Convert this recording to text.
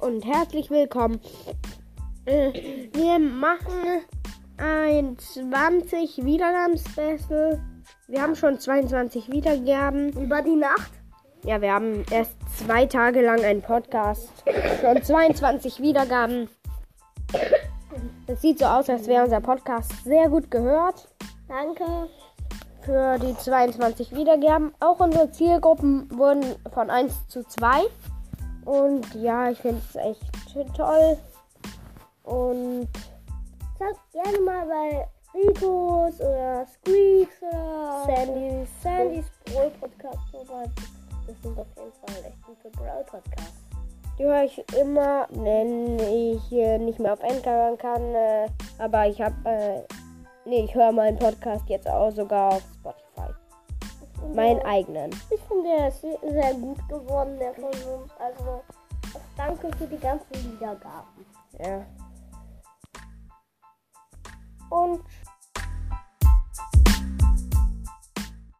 und herzlich willkommen. Äh, wir machen ein 20 Wiedergaben-Special. Wir haben schon 22 Wiedergaben. Über die Nacht? Ja, wir haben erst zwei Tage lang einen Podcast. Schon 22 Wiedergaben. Es sieht so aus, als wäre unser Podcast sehr gut gehört. Danke. Für die 22 Wiedergaben. Auch unsere Zielgruppen wurden von 1 zu 2. Und ja, ich finde es echt toll. Und Sag gerne mal bei Ricos oder Squeaks oder Sandys. Sandys Brawl Podcast vorbei. Das sind auf jeden Fall echt gute Brawl Podcasts. Die höre ich immer, wenn ich äh, nicht mehr auf Anchor hören kann. Äh, aber ich habe, äh, nee, ich höre meinen Podcast jetzt auch sogar auf Spotify. Meinen eigenen. Ich finde, der ist sehr, sehr gut geworden, der von uns. Also, danke für die ganzen Wiedergaben. Ja. Und